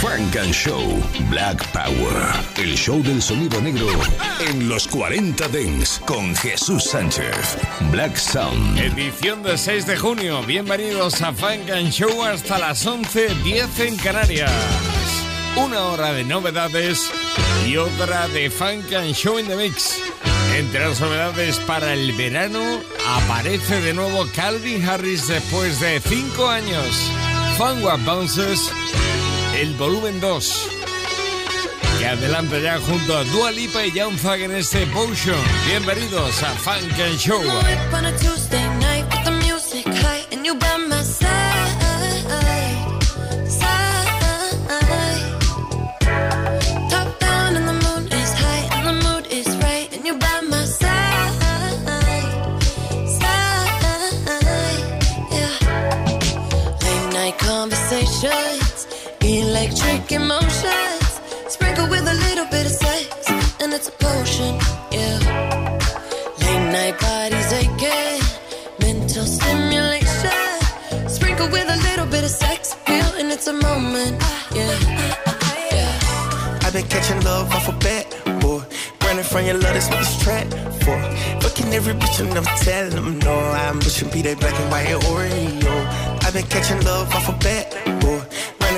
Funk and Show Black Power. El show del sonido negro en los 40 Dents con Jesús Sánchez. Black Sound. Edición del 6 de junio. Bienvenidos a Funk and Show hasta las 11.10 en Canarias. Una hora de novedades y otra de Funk and Show in the Mix. Entre las novedades para el verano aparece de nuevo Calvin Harris después de 5 años. Fun Bounces el volumen 2. Que adelanta ya junto a Dua Lipa y Young Thug en este Potion. Bienvenidos a Funk and Show. Electric emotions, sprinkled with a little bit of sex, and it's a potion, yeah. Late night bodies aching, mental stimulation, sprinkled with a little bit of sex appeal, and it's a moment, yeah. yeah. I've been catching love off a bat, boy. Running from your love, that's what this track for. Fucking every bitch and never telling them no. I'm pushing be that black and white Oreo. I've been catching love off a bat, boy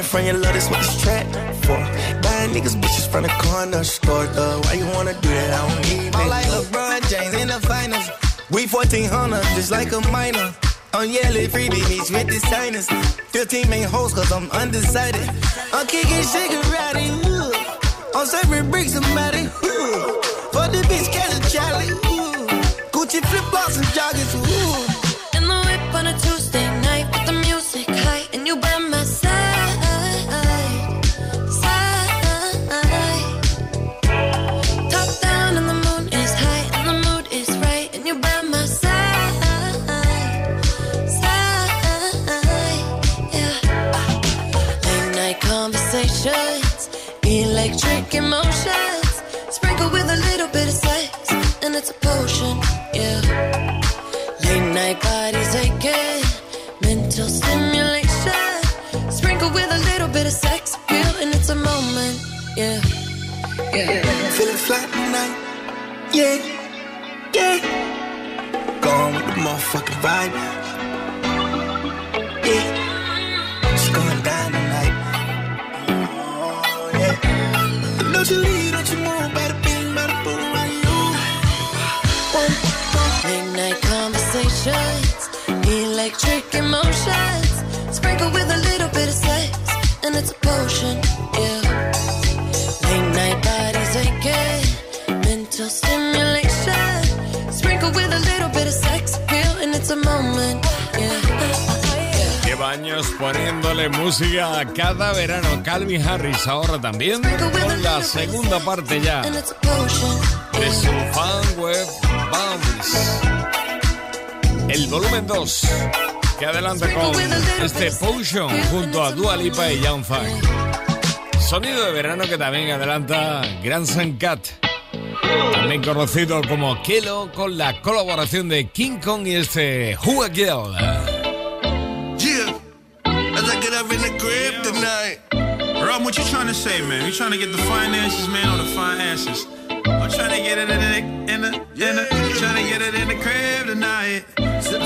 from your love, that's what this track for. Buying niggas bitches from the corner store, though. Why you wanna do that? I don't need it. like LeBron James in the finals. We 1400, just like a minor. On yellow free beach with the signers. 15 main hoes, cause I'm undecided. I'm kicking Shigarati, ooh. I'm serving bricks, somebody, ooh. For the bitch, catch a Charlie, ooh. Gucci flip flops and joggers, ooh. making moves Late night conversations, electric emotions, sprinkle with a poniéndole música cada verano. Calvin Harris ahora también con la segunda parte ya de su fan web Bounce. El volumen 2 que adelanta con este Potion junto a Dua Lipa y Young Thug. Sonido de verano que también adelanta Grand Sun Cat. También conocido como Kelo con la colaboración de King Kong y este Who Girl. What you trying to say, man? You trying to get the finances, man, or the finances? I'm trying to get it in the, in the, in the, trying to get it in the crib tonight.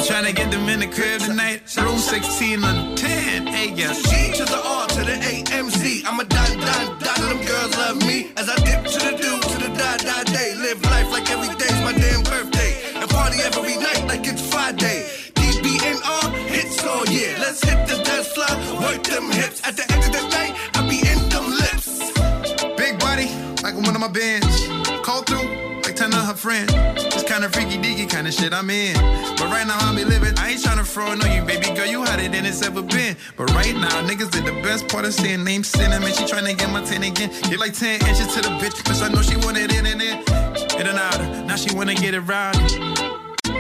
Trying to get them in the crib tonight. Room 16 on 10, hey, yeah. G to the R to the AMC. I'm a dot, dot, dot, them girls love me. As I dip to the do, to the die, die day. Live life like every day's my damn birthday. And party every night like it's Friday. DBNR, hits all year. Let's hit the dance floor, work them hips. At the end of the night, my bands. Call through, like ten of her friends. It's kinda freaky deaky kind of shit I'm in. But right now I'm be living. I ain't tryna fraud on you, baby girl. You hotter than it's ever been. But right now, niggas did the best part of saying name cinnamon. She tryna get my 10 again. Get like 10 inches to the bitch, cause I know she wanted in and in. In and out. Now she wanna get it right.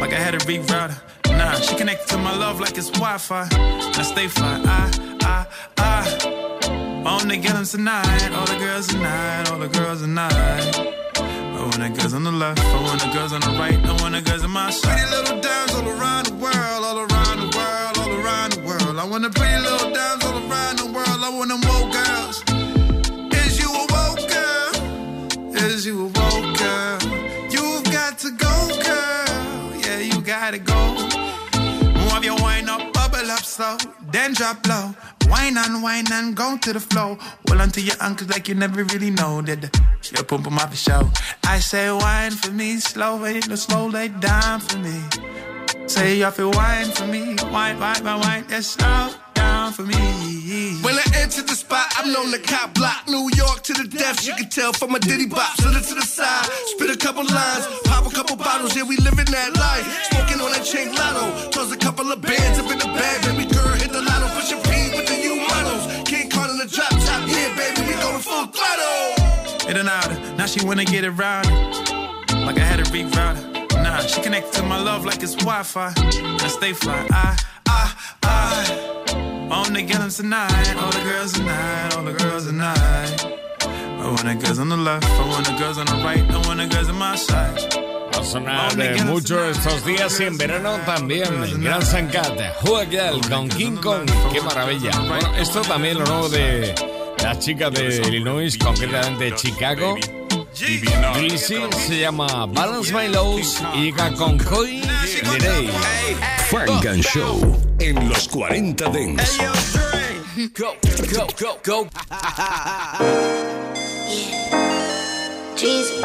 Like I had to reroute her. Nah, she connected to my love like it's Wi-Fi. I stay fly, I, I, I. On the get tonight, all the girls tonight, all the girls tonight. I want the girls on the left, I want the girls on the right, I want the girls in my side. Pretty little dimes all around the world, all around the world, all around the world. I want the pretty little dimes all around the world, I want them more girls. Is you a woke girl? Is you a woke girl? You've got to go, girl. Yeah, you gotta go wine up, slow, then drop low. Wine and wine and go to the flow. Well, until your uncles like you never really know that your pump them up the show. I say wine for me, slow, wait, no slow, lay down for me. Say you feel wine for me, wine, wine, wine, wine, yeah, slow down for me. When I enter the spot, I'm known to cop block. New York to the death, you can tell from my ditty bop. Slid it to the side, spit a couple lines, pop a couple bottles, yeah, we living that life. Smoking on that chain lotto, toss a couple of bands up in the bag, baby girl, hit the lotto, push your P with the new models. King in the drop top, yeah, baby, we going full throttle. It and out, now she wanna get it around. Like I had a her. Nah, she connected to my love like it's Wi-Fi. I stay fly, I, I, I. On the tonight, all the girls tonight, all the girls tonight. I want the girls on the left, I want the girls on the right, I want the girls on my side. Va a sonar mucho estos días y en verano también. Gran Sankat, Girl con King Kong. Qué maravilla. Bueno, esto también lo nuevo de las chicas de Illinois, concretamente de Chicago. Greasy se llama Balance My Lows y llega con Koi Lerey. Funk and Show en los 40 Dents. Go, go, go, go. yeah. Jesus.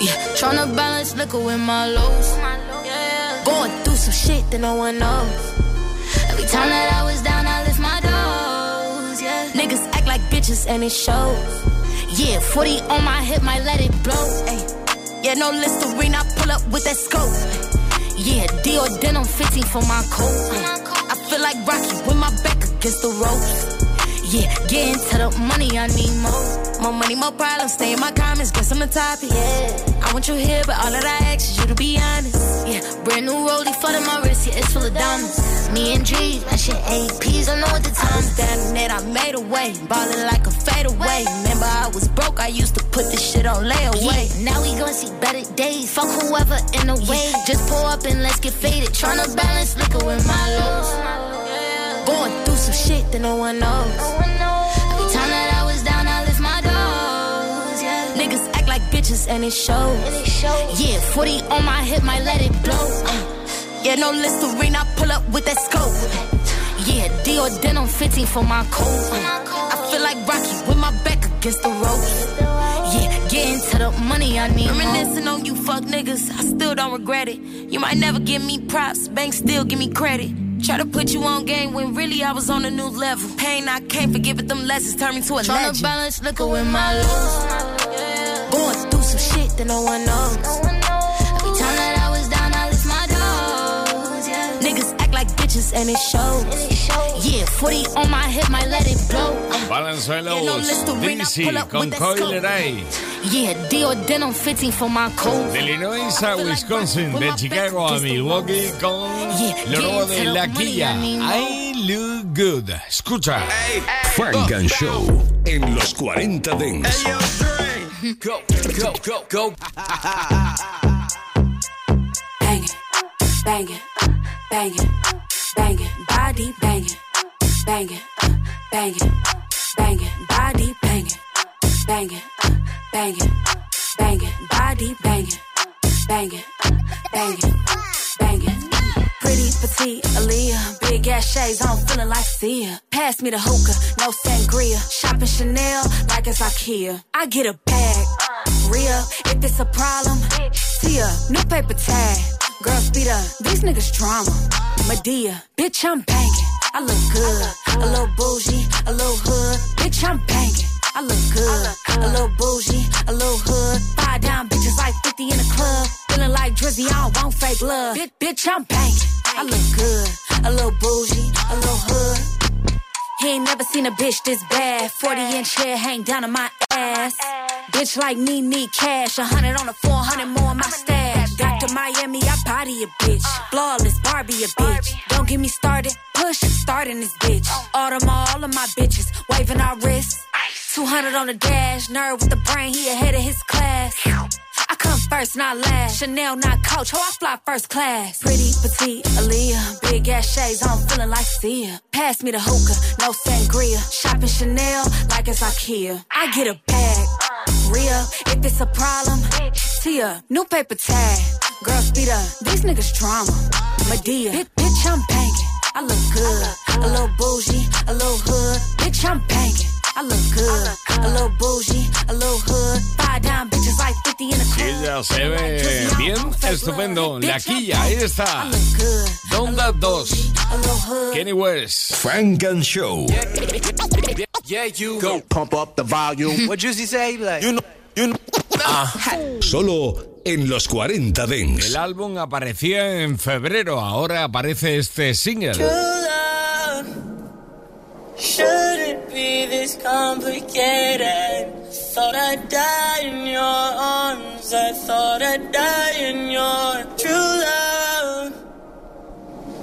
Yeah, tryna balance liquor with my lows. Going through some shit that no one knows. Time that I was down, I lift my doors. Yeah, niggas act like bitches and it shows. Yeah, 40 on my hip, might let it blow. Ay. Yeah, no Listerine, I pull up with that scope. Yeah, Dior denim 15 for my coat. I feel like Rocky with my back against the ropes. Yeah, getting to the money, I need more. More money, more problems. Stay in my comments, guess I'm the topic. Yeah, I want you here, but all that I ask is you to be honest. Yeah, brand new rollie for my wrist, yeah, it's full of diamonds. Me and G, that shit APs, I know what the time's down net, I made a way. Ballin' like a fadeaway. Remember, I was broke, I used to put this shit on layaway. Yeah, now we gon' see better days. Fuck whoever in the way. Just pull up and let's get faded. Tryna balance liquor with my lows. Going through some shit that no one knows. And it shows. Yeah, 40 on my hip, might let it blow. Uh, yeah, no Listerine, I pull up with that scope. Yeah, Dior denim 15 for my coat. Uh, I feel like Rocky with my back against the ropes. Yeah, getting to the money I need. Reminiscing on you fuck niggas, I still don't regret it. You might never give me props, bank still give me credit. Try to put you on game when really I was on a new level. Pain I can't forgive it, them lessons turn me to a Tryna legend. balance liquor with my lows. Going through some shit that no one knows. Like bitches and it shows. Yeah, 40 on my hip, might let it blow. Valenzuelos, Dizzy con Coiler Eye. Yeah, Dior denim 15 for my coat. De Illinois a Wisconsin, de Chicago a Milwaukee con lo nuevo de La Quilla. I look good. Escucha. Funk and Show en los 40 Dents. Go, go, go, go. Bang it, bang it, bang it, bang it, body bang it, bang it, bang it, bang it, body bang it, bang it, bang it, bang it, body bang it, bang it, bang it, bang it. Pretty petite Aaliyah, big ass shades on, feeling like Sia. Pass me the hookah, no sangria. Shopping Chanel like it's IKEA. I get a bag, real. If it's a problem, Tia, new paper tag. Girl, speed up, these niggas drama. Medea, bitch, I'm banging. I look good, a little bougie, a little hood. Bitch, I'm banging. I look good, a little bougie, a little hood. Five down bitches like 50 in the club. Feeling like Drizzy, I don't want fake love. Bitch, bitch, I'm banging. I look good, a little bougie, a little hood. He ain't never seen a bitch this bad. 40 inch hair hang down to my ass. Bitch like me need cash. A hundred on the 400 more in my stash. Dr. Miami, I body a bitch. Flawless Barbie a bitch. Don't get me started. Push starting this bitch. Autumn all of my bitches. Waving our wrists. 200 on the dash. Nerd with the brain. He ahead of his class. I come first, not last. Chanel, not coach. How I fly first class. Pretty, petite, Aaliyah. Big ass shades, I'm feeling like Sia. Pass me the hookah, no sangria. Shopping Chanel like it's Ikea. I get a bag. Real, if it's a problem, Tia, new paper tag. Girl, speed up. These niggas drama. Medea, bitch, I'm banging. I look good. A little bougie, a little hood. Bitch, I'm banging. I look good. A little bougie, a little hood. Five down bitches like 50 in the club. Ella se ve bien, estupendo. La quilla, ahí está. Donda 2. Kenny West. Frank and Show. Yeah, you go pump up the volume. What Juicy say? Like, you know, you know. Ah. Solo en los 40 Dents. El álbum aparecía en febrero, ahora aparece este single. Shouldn't be this complicated. Thought I'd die in your arms. I thought I'd die in your true love.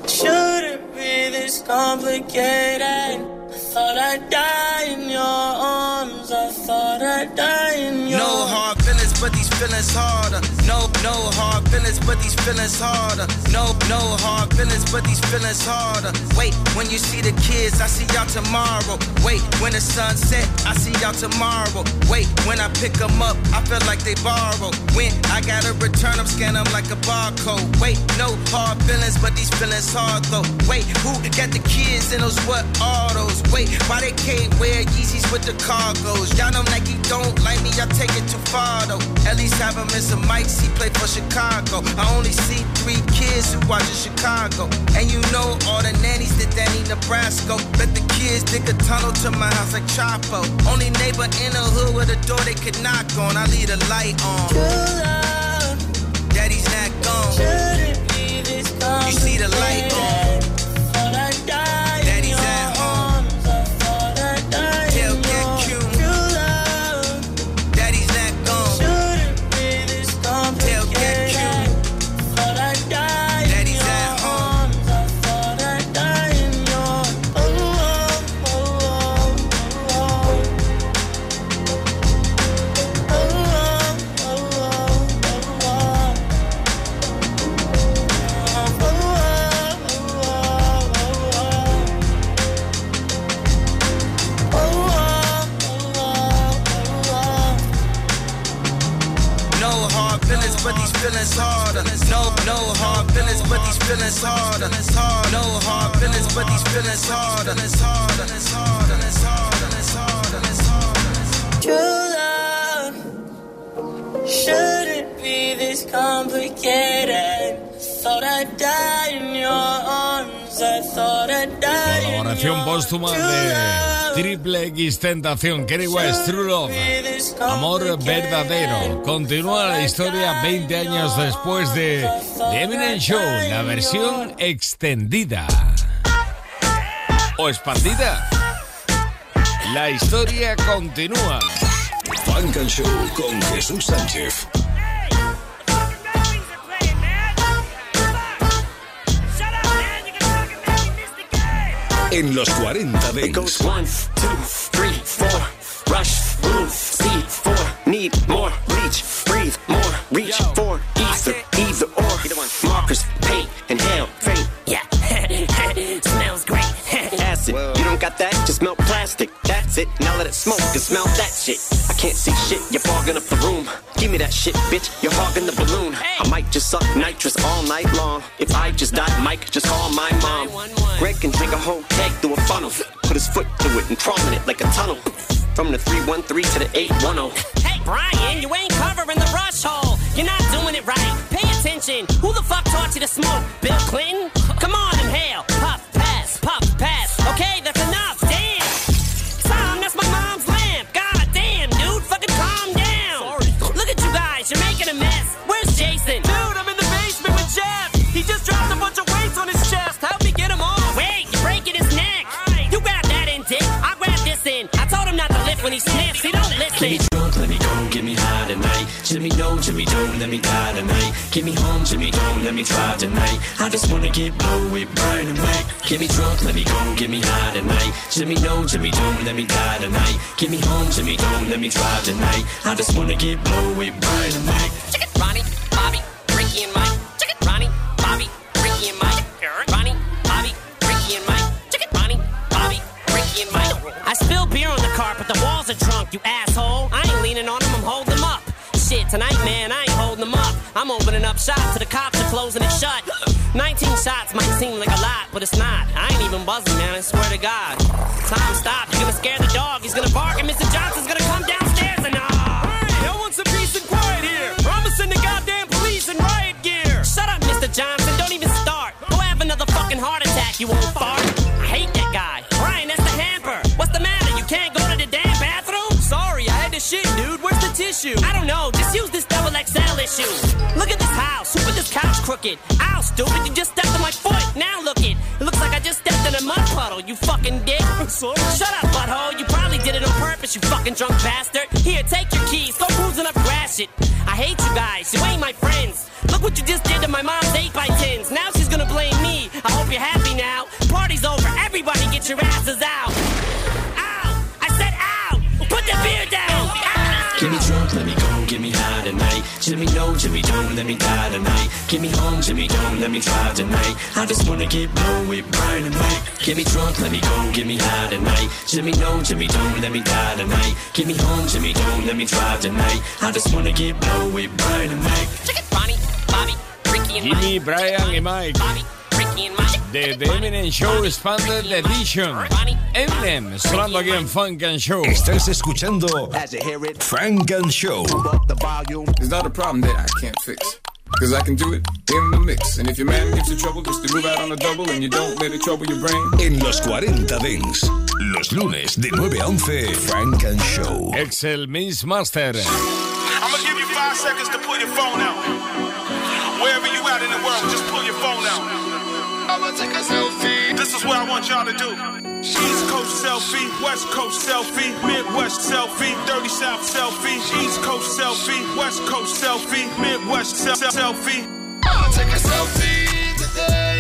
Shouldn't be this complicated. I thought I'd die in your arms. I thought I'd die in your. No hard feelings, but these feelings harder. No, no hard feelings, but these feelings harder. No, no hard feelings, but these feelings harder. Wait, when you see the kids, I see y'all tomorrow. Wait, when the sun set, I see y'all tomorrow. Wait, when I pick them up, I feel like they borrow. When I gotta return them, scan them like a barcode. Wait, no hard feelings, but these feelings hard though. Wait, who got the kids in those what autos? Wait, why they can't wear Yeezys with the cargos? Y'all know Nike don't like me, I take it too far though. At least have him in some mics, he played for Chicago. I only see three kids who watch in Chicago. And you know all the nannies that Danny Nebraska. Bet the kids dig a tunnel to my house like Chapo. Only neighbor in the hood with a door they could knock on. I leave the light on. Daddy's not gone. You see the light on. Feelings, harder. No hard feelings, but these feelings harder. True love shouldn't be this complicated. Thought I'd die in your arms. Colaboración póstuma de Triple X Tentación, Kenny West, True Love, Amor Verdadero. Continúa la historia 20 años después de The Eminem Show, la versión extendida. O expandida. La historia continúa. Frank and Show con Jesús Sánchez. En los 40 It goes Dance. one, two, three, four. Rush, move, speed, four. Need more, reach, breathe, more, reach, for either, either or. Markers, paint, inhale, faint. Yeah, smells great. Acid, you don't got that? Just melt plastic. That's it. Now let it smoke and smell that shit. I can't see shit. You're fogging up the room. Give me that shit, bitch. You're hogging the balloon. I might just suck nitrous all night long. If I just die, Mike, just call my mom. Greg can take a whole keg through a funnel. Put his foot through it and crawl in it like a tunnel. From the 313 to the 810. Hey, Brian, you ain't covering the rush hole. You're not doing it right. Pay attention. Who the fuck taught you to smoke? Bill Clinton? Come on, inhale. When he sniffs. He don't listen. Get me drunk, let me go, get me high tonight. Jimmy, no, Jimmy, don't let me die tonight. Get me home, Jimmy, don't let me drive tonight. I just wanna get blow with Brian and Mike. Get me drunk, let me go, get me high tonight. Jimmy, no, Jimmy, don't let me die tonight. Get me home, Jimmy, don't let me drive tonight. I just wanna get blow with Brian and Mike. Ronnie, Bobby, tonight, man, I ain't holding them up. I'm opening up shop to the cops are closing it shut. 19 shots might seem like a lot, but it's not. I ain't even buzzing, man, I swear to God. Time stop, you're gonna scare the dog, he's gonna bark, and Mr. Johnson's gonna come downstairs and ah. Hey, I want some peace and quiet here. Or I'm gonna send the goddamn police in riot gear. Shut up, Mr. Johnson. Don't even start. Go have another fucking heart attack, you old fart. I hate that guy. Brian, that's the hamper. What's the matter? You can't go to the damn bathroom? Sorry, I had to shit, dude. Where's the tissue? I don't know. Just use this double XL issue. Look at this house. Who put this couch crooked? Ow, stupid. You just stepped on my foot. Now look it. It looks like I just stepped in a mud puddle, you fucking dick. Sorry. Shut up, butthole. You probably did it on purpose, you fucking drunk bastard. Here, take your keys. Go cruising up grass shit. I hate you guys. You ain't my friends. Look what you just did to my mom's 8 by 10s Now she's gonna blame me. I hope you're happy now. Party's over. Everybody get your asses out. Jimmy, no, Jimmy, don't let me die tonight. Get me home, Jimmy, don't let me drive tonight. I just wanna get blow with Brian and Mike. Get me drunk, let me go, get me high tonight. Jimmy, no, Jimmy, don't let me die tonight. Get me home, Jimmy, don't let me drive tonight. I just wanna get blow with Brian and Mike. Ronnie, Bobby, Ricky and Jimmy, Mike. Brian y Mike. Bobby, and Mike. De The Eminem Show Expanded Edition. Eminem, sonando aquí en Funk and Show. Estás escuchando As you hear it, Frank and Show. It's not a problem that I can't fix. Cause I can do it in the mix. And if your man gives you trouble, just to move out on the double and you don't let it trouble your brain. En los 40 Dings. Los lunes de 9 a 11. Frank and Show. Excel Miss Master. I'm gonna give you five seconds to pull your phone out. Wherever you at in the world, just I'ma take a selfie. This is what I want y'all to do. East Coast selfie, West Coast selfie, Midwest selfie, Dirty South selfie, East Coast selfie, West Coast selfie, Midwest sel- sel- selfie. I'ma take a selfie today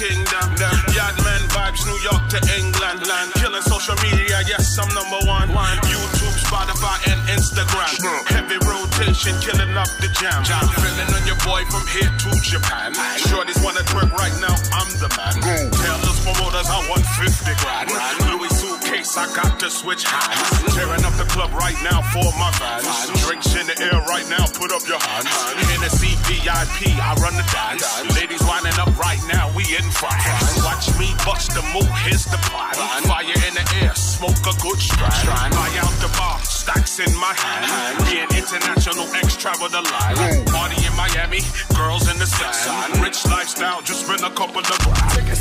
kingdom. Yardman vibes, New York to England. Killing social media, yes, I'm number one. YouTube, Spotify, and Instagram. Heavy rotation, killing up the jam. Feeling on your boy from here to Japan. Shorties wanna twerk right now, I'm the man. Tell those promoters I want 50 grand. I got to switch hands. Tearing up the club right now for my fans. Drinks in the air right now, put up your hands. Hennessy VIP, I run the dance. Ladies winding up right now, we in France. Watch me bust the move, here's the plan. Fire in the air, smoke a good strand. Buy out the bar, stacks in my hand. Being international, X travel the line. Party in Miami, girls in the sand. Rich lifestyle, just spend a couple of grand. Take a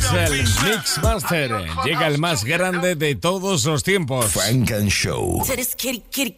de Excel Mix Master llega el más grande de todos los tiempos. Frank and Show. To this kitty, kitty,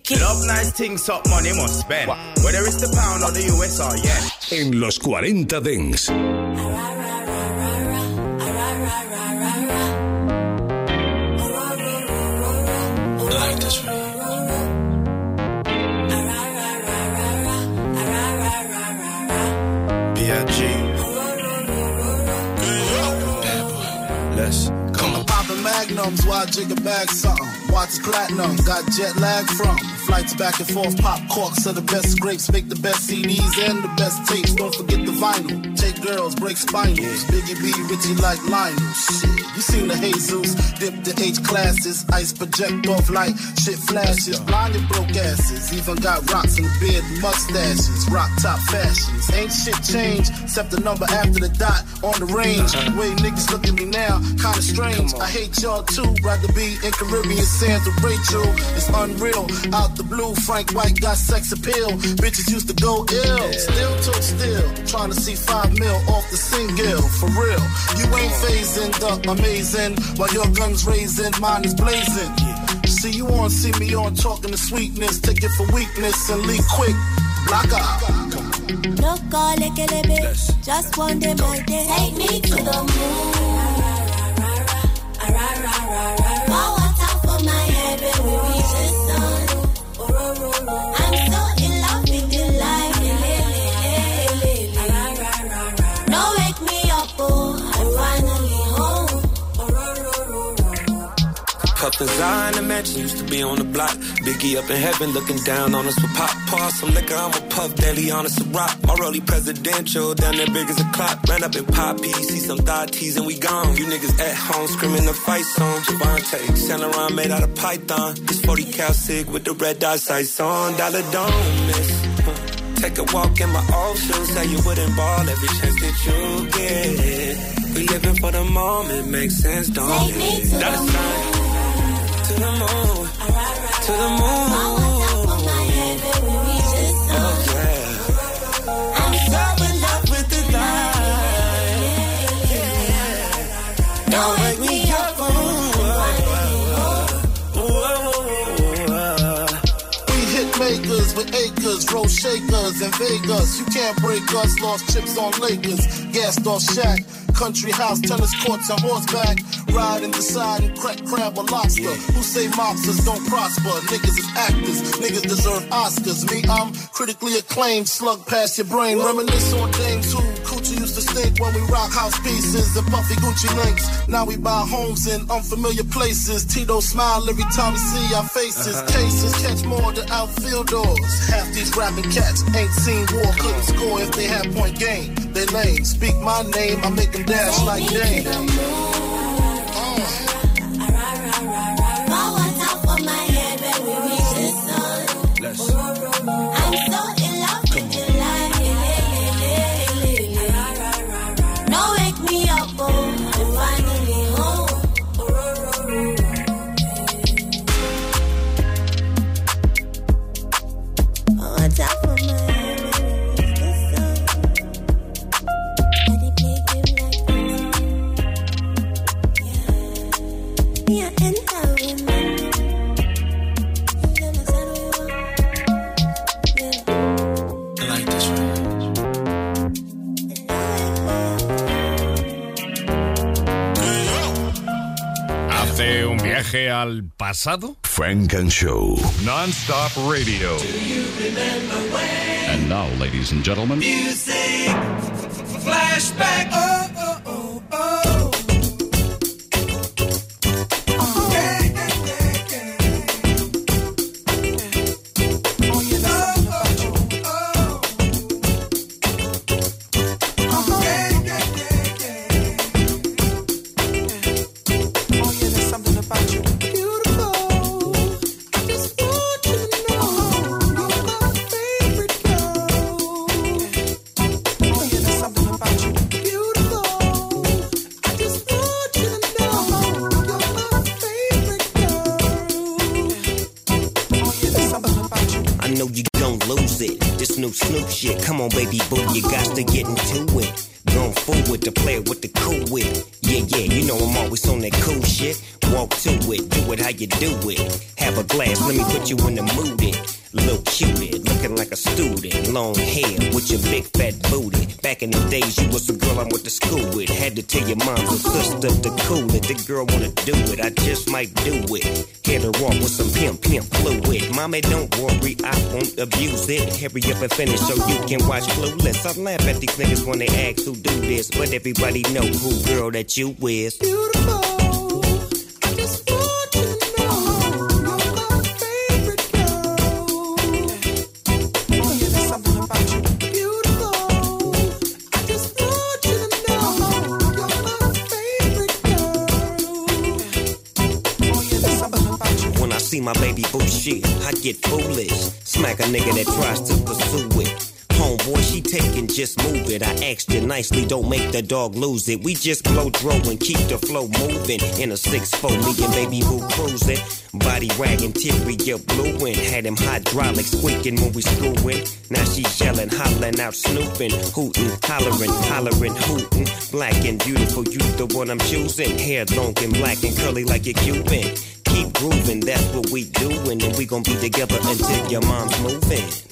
boy. Let's come on. Popping magnums, why jigger bag something? Watch platinum, got jet lag from. Flights back and forth, pop corks are the best grapes, make the best CDs and the best tapes. Don't forget the vinyl. Take girls, break spinals. Biggie B, Richie like Lionel. Shit, you seen the Jesus, dip the H classes, ice project off like shit flashes. Blinded broke asses, even got rocks the beard, mustaches, rock top fashions. Ain't shit changed, except the number after the dot on the range. The way niggas look at me now, kinda strange. I hate y'all too, rather be in Caribbean sands with Rachel. It's unreal, out the blue, Frank White got sex appeal. Bitches used to go ill, still took still. Trying to see five mil off the single, for real. You ain't phasing the amazing, while your gun's raising, mine is blazing. See you on, see me on, talking to sweetness, take it for weakness and leave quick. Block out. No call it a Just one day my day. Take me to the moon. Pour water Couple designer mansion used to be on the block. Biggie up in heaven looking down on us with pop. Pour some liquor, I'm a puff daily on us a rock. My rollie presidential, down there big as a clock. Ran up in poppy, see some thought teas and we gone. You niggas at home screaming the fight song. Javante, Saint Laurent made out of python. This 40 cal sig with the red dot sights on. Dollar don't miss. Take a walk in my old shoes, say you wouldn't ball every chance that you get. We living for the moment, makes sense, don't it? Dollar sign to the moon, to the moon. Oh yeah. I'm so in love with the light. Don't wake me up. We hit makers with acres, roll shakers in Vegas. You can't break us, lost chips on Lakers, gassed off shack. Country house, tennis courts, and horseback. Ride and decide and crack crab or lobster. Who say mobsters don't prosper? Niggas is actors, niggas deserve Oscars. Me, I'm critically acclaimed, slug past your brain. Reminisce on dames who coochie used to stink when we rock house pieces and puffy Gucci links. Now we buy homes in unfamiliar places. Tito smile every time we see our faces. Uh-huh. Cases catch more than outfielders. Half these rapping cats ain't seen war, couldn't score if they had point game. They lame. Speak my name, I make them dash like Dame. Viaje al pasado? Funk and Show. Non-stop radio. And now, ladies and gentlemen, Music. Do it. Hit her off with some pimp, pimp fluid. Mommy, don't worry, I won't abuse it. Hurry up and finish so you can watch Clueless. I laugh at these niggas when they ask who do this, but everybody know who girl that you is. Beautiful. Make the dog lose it. We just blow throw and keep the flow moving. In a 6-4, me and baby boo cruising. Body wagging, teary, you blueing. Had him hydraulic squeaking when we screwing. Now she yelling, hollering out, snooping, hooting, hollering, hollering, hooting. Black and beautiful, you the one I'm choosing. Hair long and black and curly like a Cuban keep grooving, that's what we doing, and we gon' be together until your mom's moving.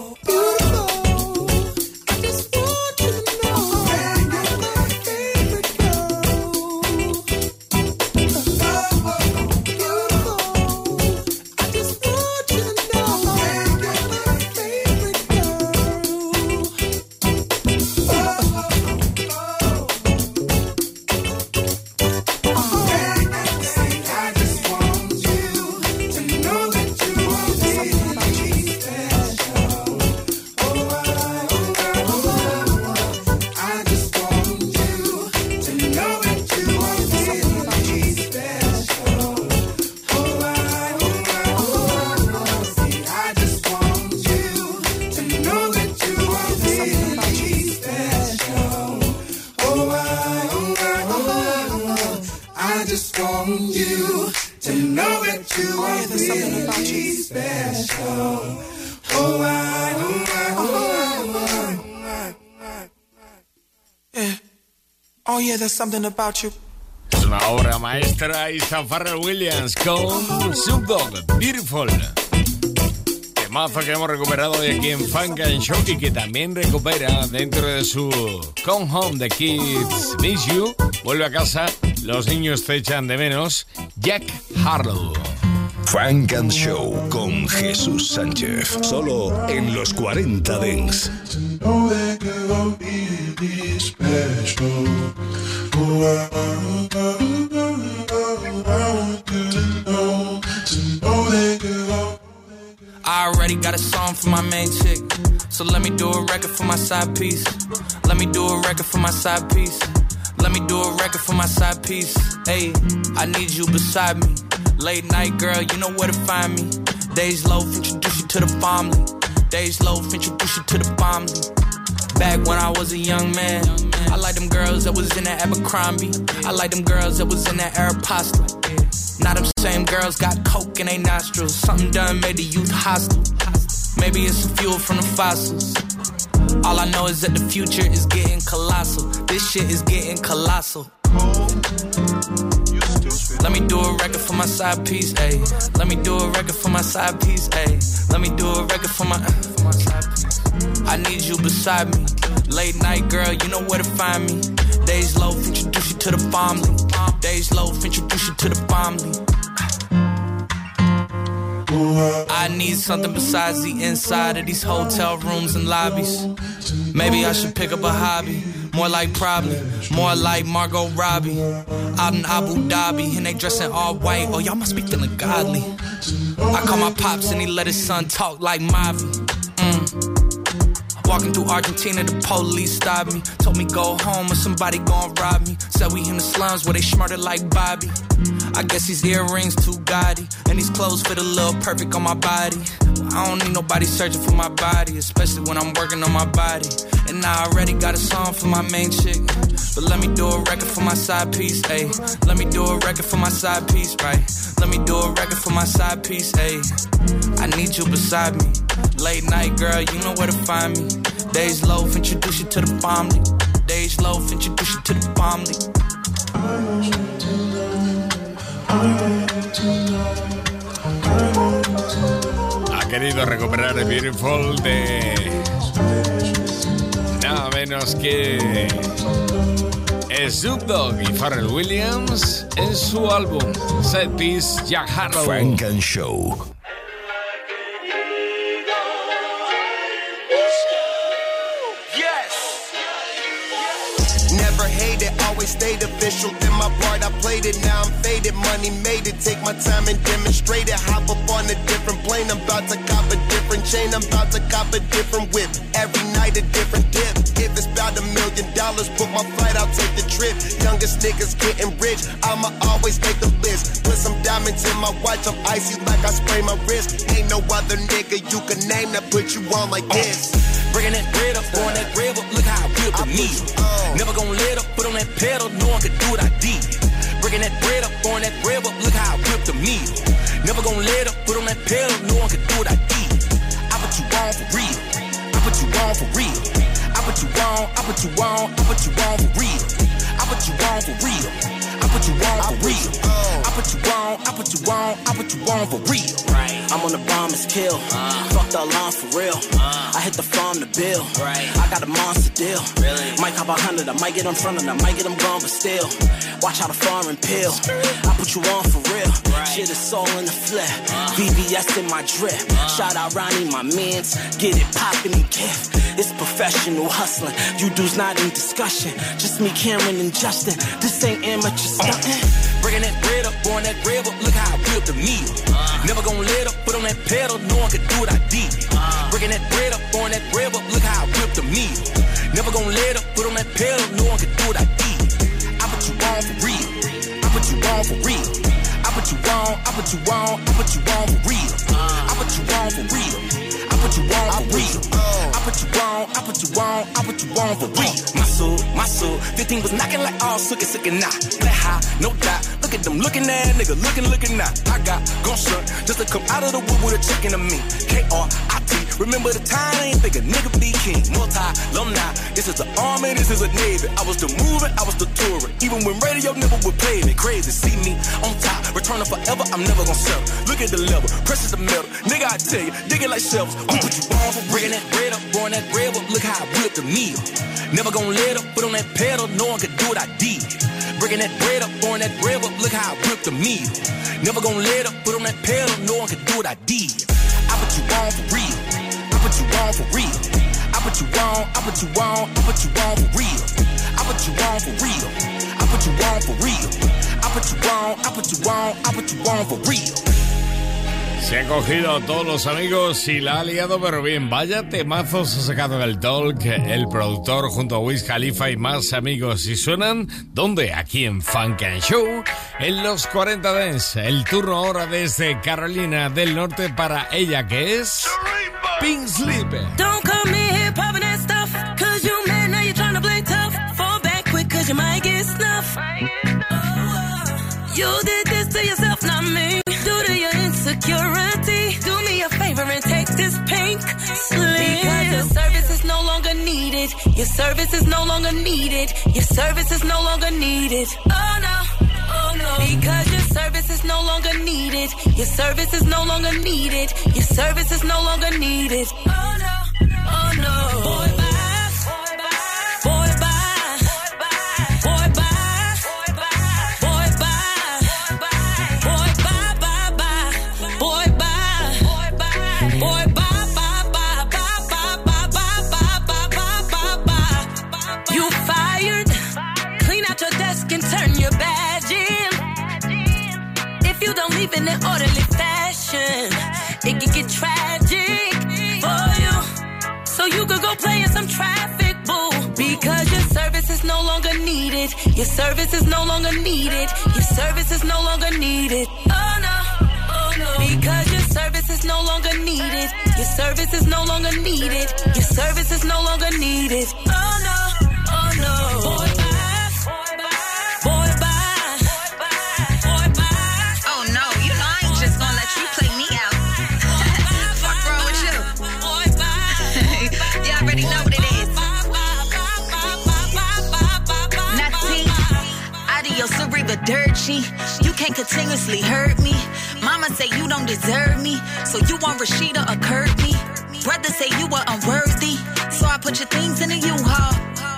Something about you. Es una obra maestra y Farrell Williams con Snoop Dogg, Beautiful. Temazo que hemos recuperado de aquí en Funk and Show y que también recupera dentro de su Come Home The Kids Miss You. Vuelve a casa, los niños te echan de menos. Jack Harlow. Funk and Show con Jesús Sánchez. Solo en los 40 Dents. I already got a song for my main chick. So let me do a record for my side piece. Let me do a record for my side piece. Let me do a record for my side piece. Hey, I need you beside me. Late night girl, you know where to find me. Days low, introduce you to the family. Days low, introduce you to the family. Back when I was a young man, I like them girls that was in that Abercrombie. I like them girls that was in that Aeropostale. Now them same girls got coke in their nostrils. Something done made the youth hostile. Maybe it's some fuel from the fossils. All I know is that the future is getting colossal. This shit is getting colossal. Let me do a record for my side piece, ayy. Let me do a record for my side piece, ayy. Let me do a record for my, uh, piece. I need you beside me. Late night girl, you know where to find me. Days low, introduce you to the family. Days low, introduce you to the family. I need something besides the inside of these hotel rooms and lobbies. Maybe I should pick up a hobby. More like probably, more like Margot Robbie. Out in Abu Dhabi, and they dressing all white. Oh, y'all must be feeling godly. I call my pops and he let his son talk like Mavi. Walking through Argentina, the police stopped me. Told me go home or somebody gon' rob me. Said we in the slums where they smarter like Bobby. I guess these earrings too gaudy. And these clothes fit a little perfect on my body. I don't need nobody searching for my body, especially when I'm working on my body. And I already got a song for my main chick. But let me do a record for my side piece, ayy. Let me do a record for my side piece, right? Let me do a record for my side piece, ayy. I need you beside me. Late night, girl, you know where to find me. Days low, introduce you to the family. Days low, introduce you to the family. Ha querido recuperar el Beautiful de nada menos que Snoop Dogg y Pharrell Williams en su álbum Set Piece Jack Harlow. Frank and Show. Never hated, always stayed official. Then my part, I played it. Now I'm faded. Money made it. Take my time and demonstrate it. Hop up on a different plane. I'm about to cop a different chain. I'm about to cop a different whip. Every night a different dip. If it's about a million dollars, book my flight, I'll take the trip. Youngest niggas getting rich. I'ma always make the list. Put some diamonds in my watch. I'm icy like I spray my wrist. Ain't no other nigga you can name that put you on like this. Bringing that bread up, throwing that bread up, look how I whip the needle. Never gonna let up, put on that pedal, no one could do what I did. Bringing that bread up, throwing that bread up, look how I whip the needle. Never gonna let up, put on that pedal, no one could do what I did. I put you on for real. I put you on for real. I put you on, I put you on, I put you on for real. I put you on for real. I put you on for real. I put you on, I put you on, I put you on for real. I'm on the bomb is kill. Fuck the alarm for real. Uh. I hit the farm to bill. I got a monster deal. Might cop a hundred, I might get in front of them, might get them gone, but still. Watch how the foreign pill. I put you on for real. Shit is all in the flip. Uh. VVS in my drip. Uh. Shout out Ronnie, my mans. Get it poppin' and gift. It's professional hustling. You dudes not in discussion. Just me, Cameron, and Justin. This ain't amateur Uh-uh. stunting. Bringing that bread up, throwing that bread up, look how I whip the needle. Uh-huh. Never gonna let up, put on that pedal, no one could do what I did. Uh-huh. Bringing that bread up, throwing that bread up, look how I whip the needle. Never gonna let up, put on that pedal, no one could do what I did. I put you on for real. I put you on for real. I put you on, I put you on, I put you on for real. Uh-huh. I put you on for real. I put you on for real. I put you on, I put you on, I put you on for real. My soul, my soul. 15 was knocking like all suck it, suck nah. That high, no doubt. Look at them looking at nigga, looking, looking now. I got gun shut just to come out of the wood with a chicken to me. K-R-I-T. Remember the time I ain't think a nigga be king. Multi, alumni. This is the army, this is a navy. I was the moving, I was the touring. Even when radio never would play me. Crazy, see me on top. Returning forever, I'm never gonna settle. Look at the level, precious the metal. Nigga, I tell you, dig it like shells. Who put you on for Bringing that bread up, throwing that bread up, look how I whip the meal. Never gonna let up, put on that pedal, no one could do what I did. Bringing that bread up, throwing that bread up, look how I whip the meal. Never gonna let up, put on that pedal, no one could do what I did. I put you on for real. I put you on for real. I put you on, I put you on, I put you on for real. I put you on for real. I put you on for real. I put you on, I put you on, I put you on for real. Se ha cogido a todos los amigos y la ha liado, pero bien, vaya temazos ha sacado en el talk el productor junto a Wiz Khalifa y más amigos. Y suenan, ¿dónde? Aquí en Funk and Show, en los 40 Dance. El turno ahora desde Carolina del Norte para ella, que es Pink Sleeper. Don't come in here popping that stuff. Cause you mad now you're trying to play tough. Fall back quick cause you might get snuffed. You did this to yourself, security. Do me a favor and take this pink slip. Because your service is no longer needed. Your service is no longer needed. Your service is no longer needed. Oh no. Oh no. Because your service is no longer needed. Your service is no longer needed. Your service is no longer needed. Oh no. Oh no. Boy, Leave in an orderly fashion, it can get tragic for you. So you could go play in some traffic, boo. Because your service is no longer needed. Your service is no longer needed. Your service is no longer needed. Oh no. Oh no. Because your service is no longer needed. Your service is no longer needed. Your service is no longer needed. Oh no. Cheap. You can't continuously hurt me. Mama say you don't deserve me, so you want Rashida or Courtney. Brother say you were unworthy, so I put your things in a U-Haul.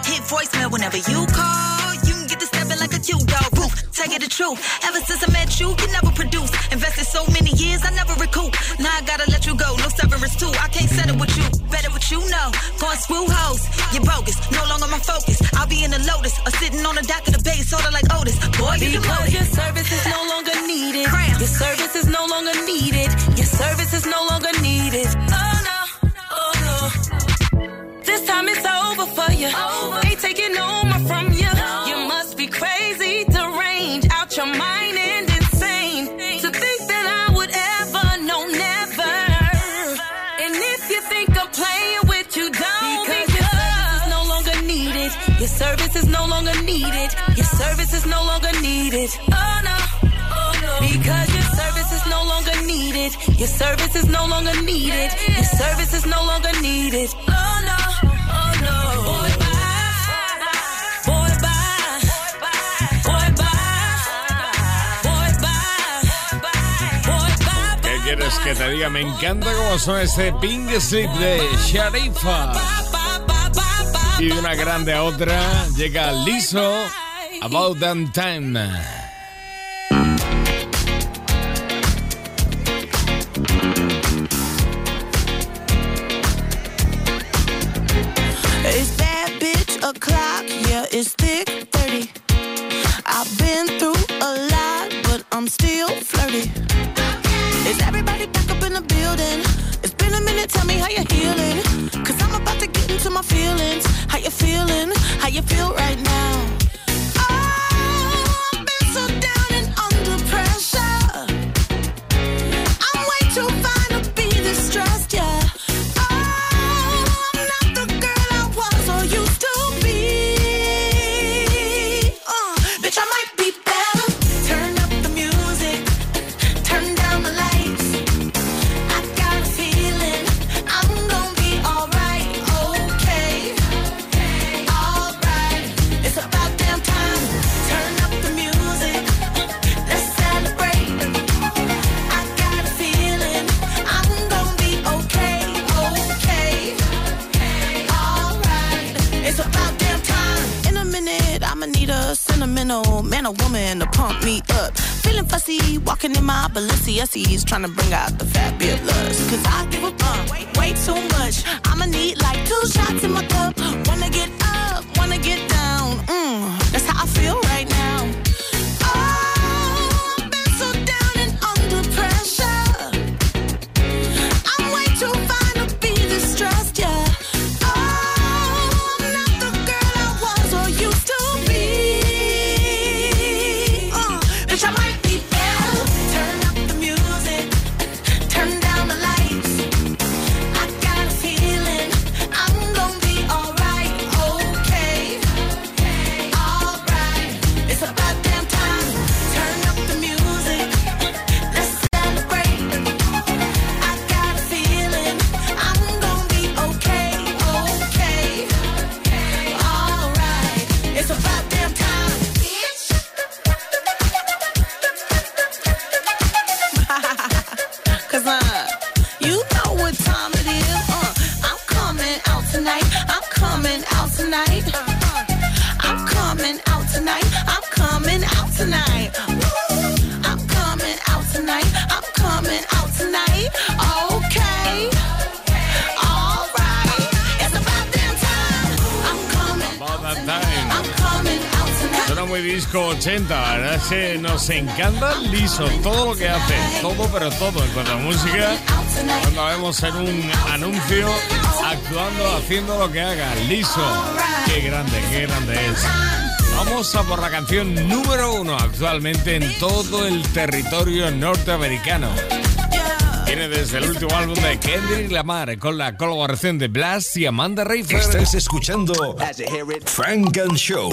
Hit voicemail whenever you call. Tell you the truth, ever since I met you, you never produce. Invested so many years, I never recoup. Now I gotta let you go, no severance too. I can't settle with you, better what you know. Going screw hoes, you're bogus, no longer my focus. I'll be in the Lotus or sitting on the dock of the bay, sorta like Otis. Boy, you Because your service is no longer needed. Your service is no longer needed. Your service is no longer needed. Oh no, oh no. This time it's over for you. Ain't taking no service is no longer needed. Your service is no longer needed. Oh no. Oh no. Because your service is no longer needed. Your service is no longer needed. Your service is no longer needed. Oh no. Oh no. Boy, bye. Boy, bye. Boy, bye. ¿Qué quieres que te diga? Me encanta cómo suena este Pink Slip de Sharifa. Y de una grande a otra llega Lizzo, About That Time. It's bad bitch o'clock, yeah, it's thick 30. I've been through a lot, but I'm still flirty. Is everybody back up in the building? It's been a minute, tell me how you're healing. Cause I'm about to into my feelings. How you feeling? How you feel right now? Balenciennes, trying to bring out the fabulous. Cause I give a fuck way, way too much. I'ma need like two shots in nos encanta Liso, todo lo que hace, todo pero todo en cuanto a música. Cuando vemos en un anuncio, actuando, haciendo lo que haga, Liso. Qué grande, qué grande es. Vamos a por la canción número uno actualmente en todo el territorio norteamericano. Viene desde el último álbum de Kendrick Lamar con la colaboración de Blast y Amanda Rayford. Estás escuchando Frank and Show.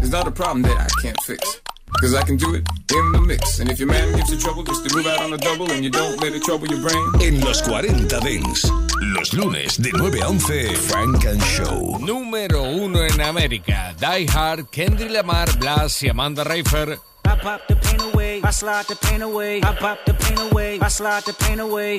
It's not a problem that I can't fix. Cause I can do it in the mix. And if your man gives you trouble, just to move out on a double and you don't let it trouble your brain. En los 40 Dents, los lunes de 9 a 11, Frank and Show. Número uno en América. Die Hard, Kendrick Lamar, Blast y Amanda Rayford. I pop the pain away, I slide the pain away, I pop the pain away, I slide the pain away.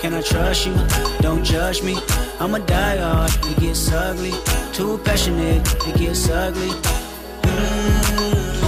Can I trust you? Don't judge me. I'm a die hard, it gets ugly. Too passionate, it gets ugly. I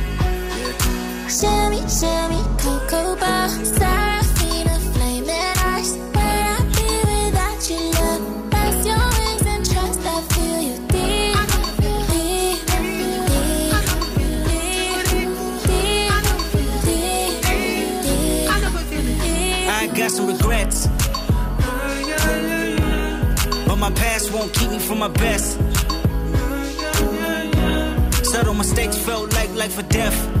Shimmy, shimmy, cocoa bar, Seraphina, flaming eyes. Where I be without you, love? That's your wings and trust. I feel you deep. Deep. Deep. Deep. I got some regrets. But my past won't keep me from my best. Subtle mistakes felt like life or death.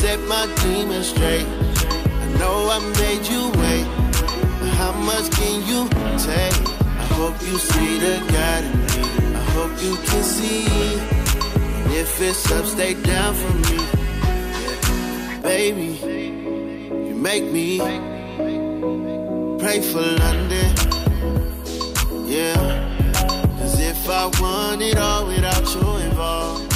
set my demons straight. I know I made you wait, but how much can you take? I hope you see the God in me. I hope you can see. And if it's up, stay down for me. Baby, you make me pray for London. Yeah. Cause if I want it all without you involved,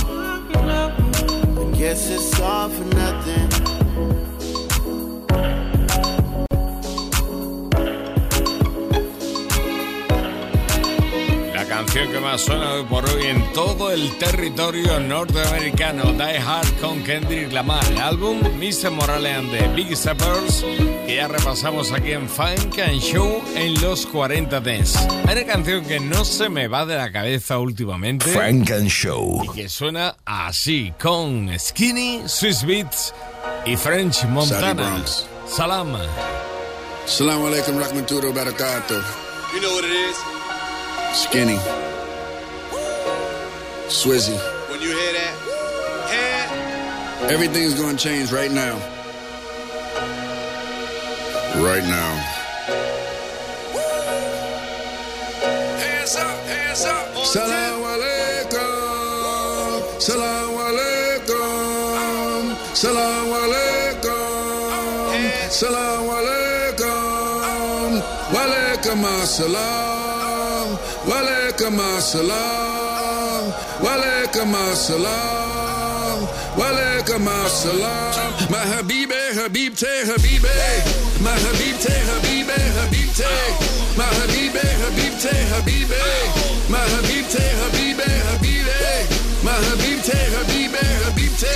La canción que más suena hoy por hoy en todo el territorio norteamericano, Die Hard con Kendrick Lamar, el álbum Mr. Morale and the Big Steppers, que ya repasamos aquí en Funk and Show en los 40 Dance. Hay una canción que no se me va de la cabeza últimamente. Frank and Show. Y que suena así, con Skinny, Swiss Beats y French Montana. Salam. Salam alaikum rahmatullahi wa barakatuh. You know what it is? Skinny. Swizzy. When you hear that, Everything's gonna change right now. Right now. Hands up, hands up. Salam alaikum. Salam alaikum. Salam alaikum. Salam alaikum. Walaikum assalam. Walaikum assalam. Walaikum assalam. Walaikum assalam. My habibi, habibte, habibi. My habibte, habibi, habibte. My habibi, habibte, habibi. My habibte, habibi, habibi. My habibte, habibi, habibte.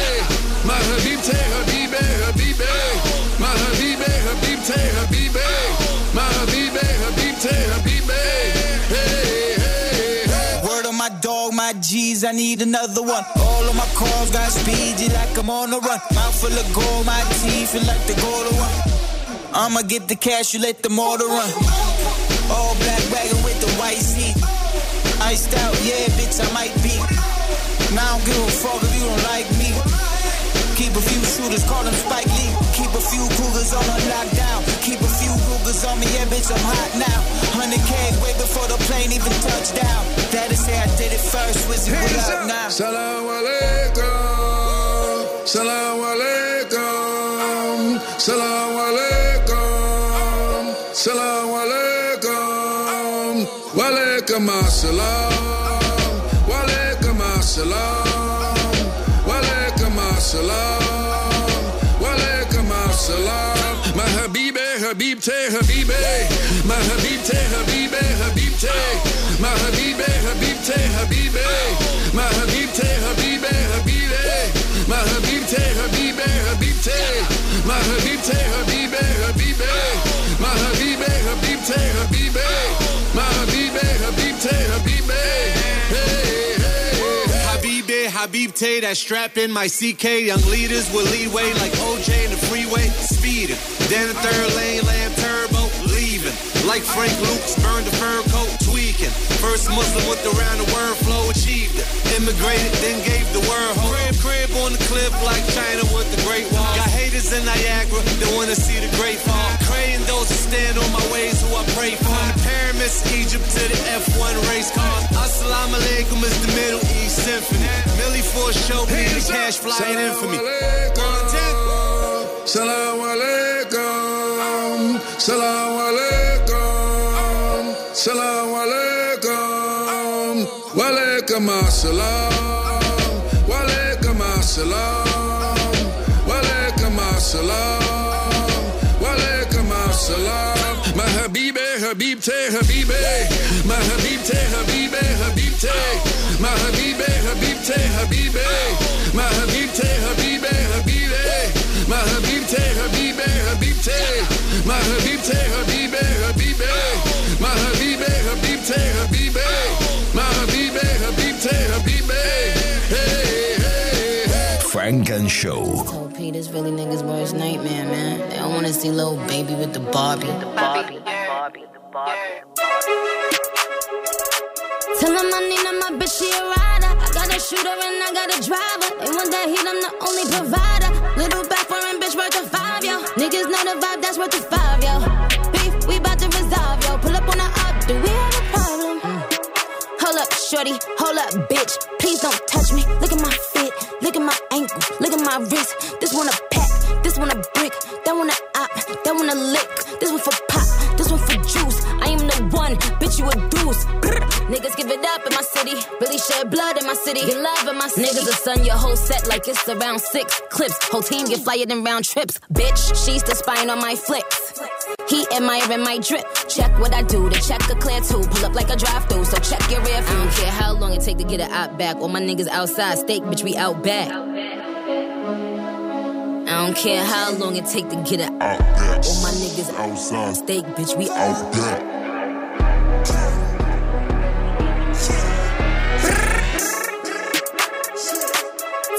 My habibte, habibi, habibi. My habibi, habibte, habibi. My habibi, habibte, habibi. G's, I need another one. All of my calls got speed, you like I'm on the run. Mouth full of gold, my teeth feel like the gold of one. I'ma get the cash, you let the motor run. All black wagon with the white seat. Iced out, yeah, bitch, I might be. Now I don't give a fuck if you don't like me. Keep a few shooters, call them Spike Lee. Keep a few cougars on a lockdown. Keep a few cougars on me, yeah, bitch, I'm hot now. 100K way before the plane even touched down. Daddy say I did it first, Wizzy, what up now? Salam alaikum. Salam alaikum. Salam alaikum. Salam alaikum. Walaikum assalam. Walaikum assalam. Walaikum assalam. Walaikum assalam. My habibi, habibte, habibi. My habibte, habibi, eh, habibte. My eh, habibi, habibte, habibi. Eh. My habibte, habibi, habibi. My habibte, habibi, habibte. My habibte, habibi, habibi. My habibi, habibte, habibi. My habibi, habibte. Hey, hey, hey. Habibte, that strap in my CK. Young leaders with leeway like OJ in the freeway. Speeding. Then the third lane, lamb turbo, Like Frank Luke's burned a fur coat, tweaking. First Muslim with the round the word flow, achieved it. Immigrated, then gave the world home. Crib, crib on the cliff like China with the Great Wall. Got haters in Niagara that wanna see the great fall. Praying those that stand on my ways who I pray for. From the pyramids, Egypt to the F1 race car. Assalamu alaikum is the Middle East Symphony. Millie for show me the cash flying in for me. Salam alaikum. Salam alaikum. Salam alaikum. Walaikum assalam. Walaikum assalam. Walaikum assalam. Walaikum assalam. My habibi, habibte, habibi. My habibte, habibi, habibte. My habibi, habibte, habibi. My habibte, habibi, habibi. My habibte, habibi, habibte. My habibte, habibi, habibi. My Funk and Show. Told Pete, this really niggas' worst nightmare, man. They don't wanna see little baby with the Barbie. The Barbie. Tell him I need him, my bitch, she a rider. I got a shooter and I got a driver. They want that heat, I'm the only provider. Little back foreign bitch worth a five, yo. Niggas know the vibe, that's worth a five, shorty, hold up, bitch. Please don't touch me. Look at my fit, look at my ankle, look at my wrist. This one a pack, this one a brick, that one a op, that one a lick. This one for pop, one, bitch, you a deuce. Brr. Niggas give it up in my city, really shed blood in my city. Get love in my city. Niggas will sun your whole set like it's around six clips. Whole team get flyer than round trips. Bitch, she's the spying on my flicks. He admiring my drip. Check what I do, the check a clear too. Pull up like a drive through, so check your rear view. I don't care how long it take to get it out back. All my niggas outside, steak, bitch, we out back. I don't care how long it take to get it out back. All my niggas outside, steak, bitch, we out back.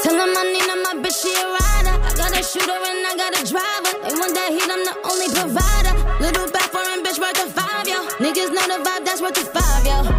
Tell him I need my bitch, she a rider. I got a shooter and I got a driver. They want that heat, I'm the only provider. Little back foreign bitch worth a five, yo. Niggas know the vibe, that's worth a five, yo.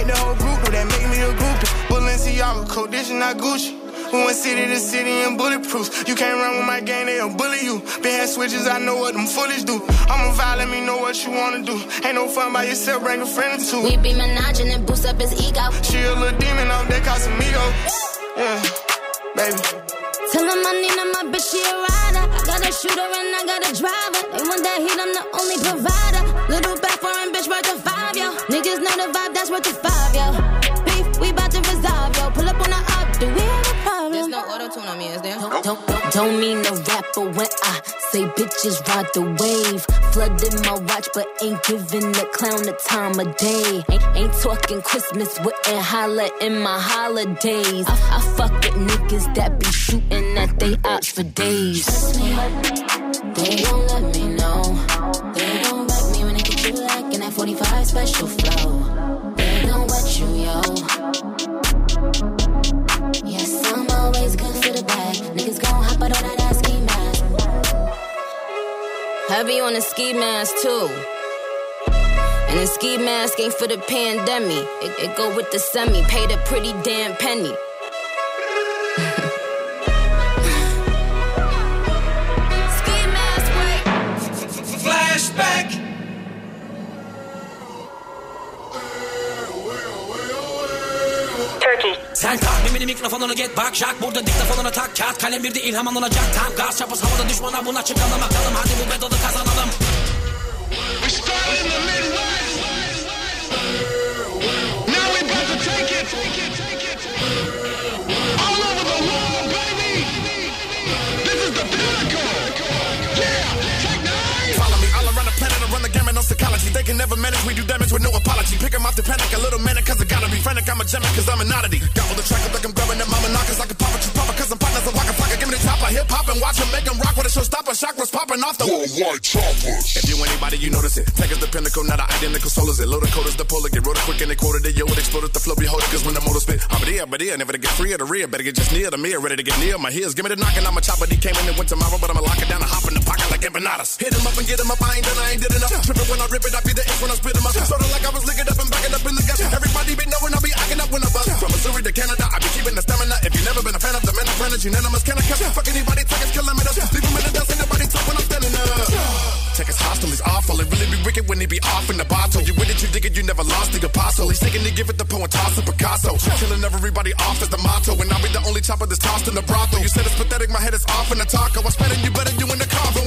hit the whole group, that make me a groupie. Balenciaga, is not Gucci. We went city to city in bulletproofs. You can't run with my gang, they'll bully you. Been had switches, I know what them foolish do. I'm a vibe, let me know what you wanna do. Ain't no fun by yourself, bring a friend or two. We be menaging and boost up his ego. She a little demon off that Casamigo. Yeah, baby. Tell him I need him, my bitch, she a rider. I got a shooter and I got a driver. They want that heat, I'm the only provider. Little back Don't, don't, don't, no rapper when I say bitches ride the wave. Flooded my watch, but ain't giving the clown the time of day. Ain't, ain't talking Christmas, wouldn't holla in my holidays. I, I fuck with niggas that be shooting at they ops for days. Trust me, They won't let me know. They don't wreck me when they get you like in that 45 special Heavy on the ski mask too. And the ski mask ain't for the pandemic. It, it go with the semi. Paid a pretty damn penny. Ski mask, wait. Flashback. Sen tak mimini mikrofonunu get bak şak Burada. Diktafonuna tak kağıt kalem bir de ilham alınacak. Tam gaz çapız havada düşmana buna çıkalım bakalım. Hadi bu bedalı kazanalım damage with no apology. Pick 'em off the panic, a little manic, cause I gotta be frantic. I'm a gemming, cause I'm an oddity. Gobble the track up like I'm grabbing that mama knockers like a papa, you papa, cause I'm partners, I'm walking pocket. Give me the top, I hip hop and watch 'em make 'em rock with a showstopper. Chakras popping off the worldwide choppers. If you anybody, you notice it. Take us the pinnacle, not identical soul is it. Load the coders, the polar, get rolled quick and they quoted it. Yo, it exploded, the flow be holding, cause when the motor spit, I'm here, but here, never to get free of the rear. Better get just near the mirror, ready to get near my heels. Give me the knocking, I'm a chopper, he came in and went tomorrow, but I'ma lock it down and hop in the pocket like empanadas. Hit him up and get him up, I ain't done, I ain't did enough. Tripping when I rip it, I be the ink when I spit him up. Sorta like I was licking up and backing up in the gut. Everybody be knowing I be acting up when I buzz. From Missouri to Canada, I be keeping the stamina. You never been a fan of the men of friends, unanimous, can I catch? Fuck anybody, take us kilometers. Leave him in the dust, ain't nobody talk when I'm standing up. Check his hostile, he's awful. It really be wicked when he be off in the bottle. You with it, you dig it, you never lost the apostle. He's taking to give it the poet toss to Picasso. Killing everybody off is the motto. And I'll be the only chopper that's tossed in the brothel. You said it's pathetic, my head is off in the taco. I spend it, you better do in the coffin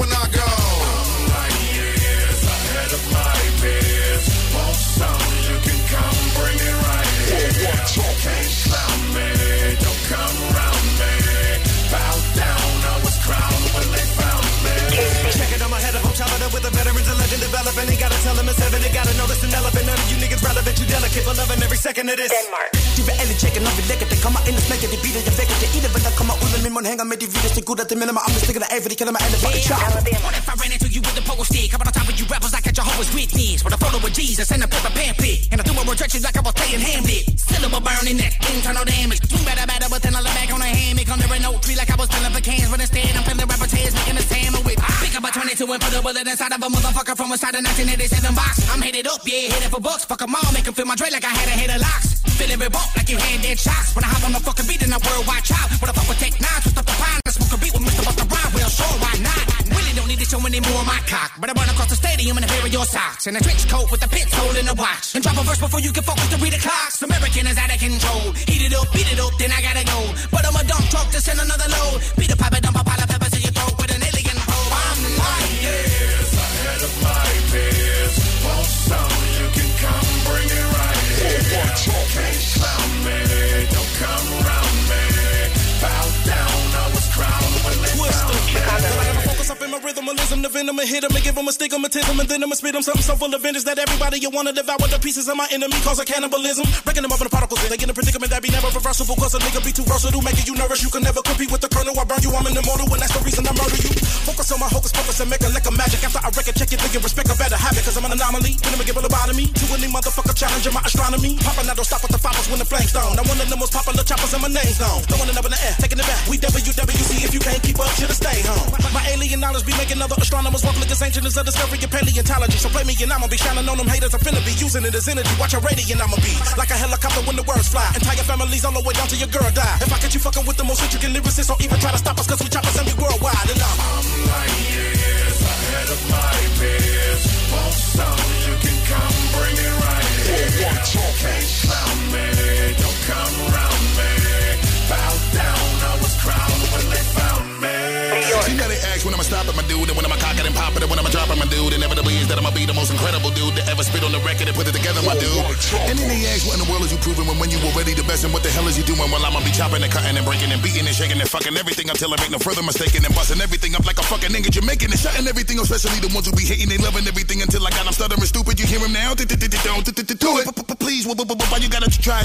ahead of them, chopping up with the veterans, a legend developing. Ain't gotta tell them it's heaven, they gotta know this an elephant. None of you niggas relevant, you delicate, but loving every second of this. Denmark. De vil alle tjekke, når vi lægger det Kommer ind og smækker det biler, jeg vækker det i det Men der kommer ud af min mund, hænger med de vildeste gutter Det minder mig om, det stikker der af, for de kalder mig alle for det chop What if I ran into you with the pogo stick? How about on top of you rappers like a Jehovah's Witness? With a photo of Jesus and a paper pamphlet. And I threw a rejection like I was playing Hamlet. Still a burning that internal damage. Too better, better, but then I look back on a hammock. Under an oak tree like I was filling for cans. But instead, I'm filling rapper tears, making a sandwich. A 22 put a bullet inside of a motherfucker from inside a 1987 box. I'm headed up, yeah, headed for bucks. Fuck 'em all, make 'em feel my dread like I had a head of locks. Feeling revoked like you had dead shots. When I hop on the fucking beat, then I worldwide chop. When I fuck with Tech N9ne, twist up the pine, I smoke a beat with Mr. Busta Rhyme. Well, sure, why not? Really don't need to show any more of my cock. But I run across the stadium in a pair of your socks. In a trench coat with a pit holding a watch. And drop a verse before you can focus to read the clocks. American is out of control. Heat it up, beat it up, then I gotta go. But I'm a dump truck to send another load. Beat a pipe, dump a pile of peppers years ahead of my peers. Want some, you can come bring it right here. Can't clown me, don't come round found me. I'm a rhythmalism, the venom, and hit him and give him a stigmatism, and then I'ma spit him something so full of vengeance that everybody you wanna devour the pieces of my enemy cause a cannibalism. Breaking them up in the particles, they get in a predicament that be never reversible cause a nigga be too versatile, making you nervous. You can never compete with the colonel. I burn you, I'm an immortal, and that's the reason I murder you. Focus on my hocus pocus and make a lick of magic. After I wreck it, check it, think respect a better habit cause I'm an anomaly. When I'm give a lobotomy to any motherfucker challenging my astronomy. Popping, I don't stop with the fires when the flames down. Now one of the most popular choppers and my name's known. Throwing it up in the air, taking it back. We WWC if you can't keep up, should've stay home. My alien knowledge be making other astronomers walk like as ancient as a discovery of paleontology. So play me and I'ma be shining on them haters. I'm finna be using it as energy. Watch a radiant, I'ma be like a helicopter when the words fly. Entire families all the way down to your girl die. If I catch you fucking with the most intricate lyricists, don't even try to stop us cause we choppers and my dude. And then they ask what in the world is you proving when when you already the best, and what the hell is you doing? Well, I'ma be chopping and cutting and breaking and beating and shaking and fucking everything until I make no further mistaking and busting everything up like a fucking nigga Jamaican and shutting everything especially the ones who be hating, they loving everything until I got them stuttering stupid. You hear him now? Do it. Please, why you gotta try?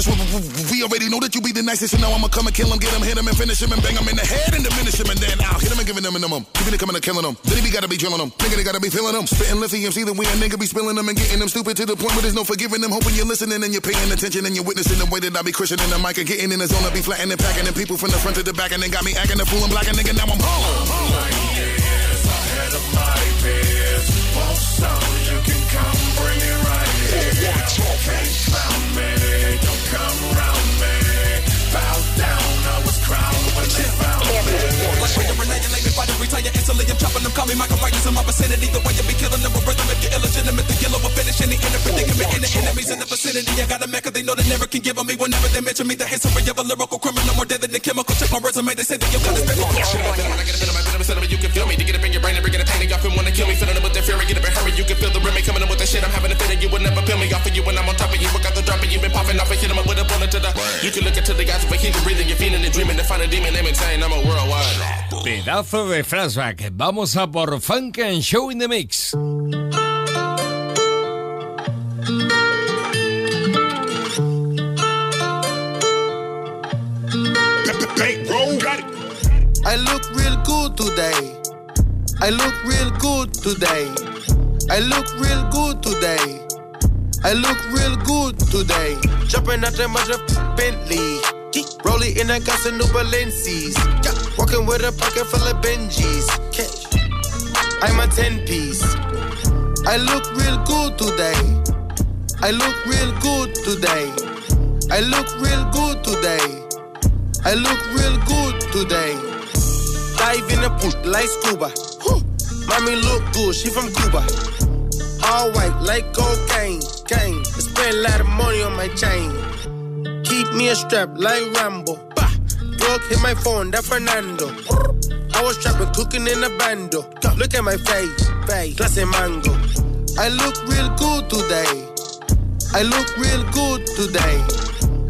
We already know that you be the nicest, so now I'ma come and kill him, get him, hit him, and finish him, and bang him in the head and diminish him, and then I'll hit him and giving him a minimum. Giving it coming and killing them. Then he be gotta be drilling them. Nigga, they gotta be feeling them. Spitting lithium, see the way a nigga be spilling them and getting them stupid to the point where there's no forgiving them. Hoping you're listening and you're paying attention and you're witnessing the way that I be crushing in the mic and getting in the zone. I be flattening and packing and people from the front to the back and then got me acting a fool and black and nigga now I'm home. Like years come bring it right here. Can't clown me, don't come around me. Bow down, I was crowned when they found me. Like when you're me by the retire instantly. Chopping them, call me Michael Writers in my vicinity. The way you be killing them with rhythm. If you're illegitimate, the yellow will finish any inner predicament. And the enemies in the vicinity, I got a mecca. They know they never can give on me whenever they mention me. The history of a lyrical criminal more deadly than chemical. Check my resume, they say that you got this biblical. Shit, I feel get a bit of my venom, instead you can feel me. To up in your brain and bring it a pain. Y'all feel wanna kill me, filling it with the fury. Get up and hurry, you can feel the rim coming in with the shit. I'm having a feeling you would never peel me off of you when I'm on top of you. I got the drop and you've been popping off and hit up with a bullet to the. You can look into the guys with healing, breathing, you're feeling and dreaming to find a demon name and saying I'm a worldwide. Pedazo de flashback. Vamos a por Funk and Show in the Mix. I look real good today. I look real good today. I look real good today. I look real good today. Jumping out the mother Bentley. Rolling in a gas and new Balenci's. Walking with a pocket full of Benjis. I'm a 10 piece. I look real good today. I look real good today. I look real good today. I look real good today. Dive in the pool like scuba. Mommy look good, she from Cuba. All white like cocaine, gang. I spend a lot of money on my chain. Keep me a strap like Rambo. Bah. Plug hit my phone, that Fernando. I was trapping, cooking in a bando. Look at my face, face, clase mango. I look real good today. I look real good today.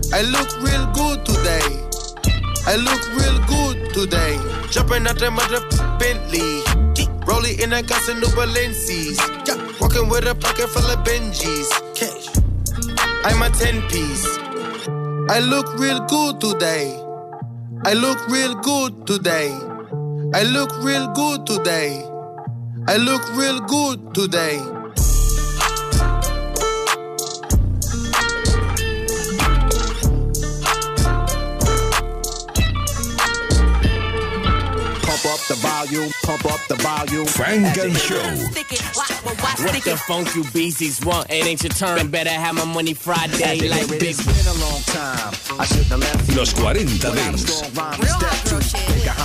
I look real good today. I look real good today. Jumping out the mother Bentley. Rolling in a gas and new Balenci's. Walking with a pocket full of Benjis. Cash. I'm a 10 piece. I look real good today. I look real good today. I look real good today. I look real good today. The volume, pump up the volume. Funk and Show. What the funk you beasties want? It ain't your turn. Better have my money Friday like big. It's been a long time. I shouldn't have left you. Los 40 Dance.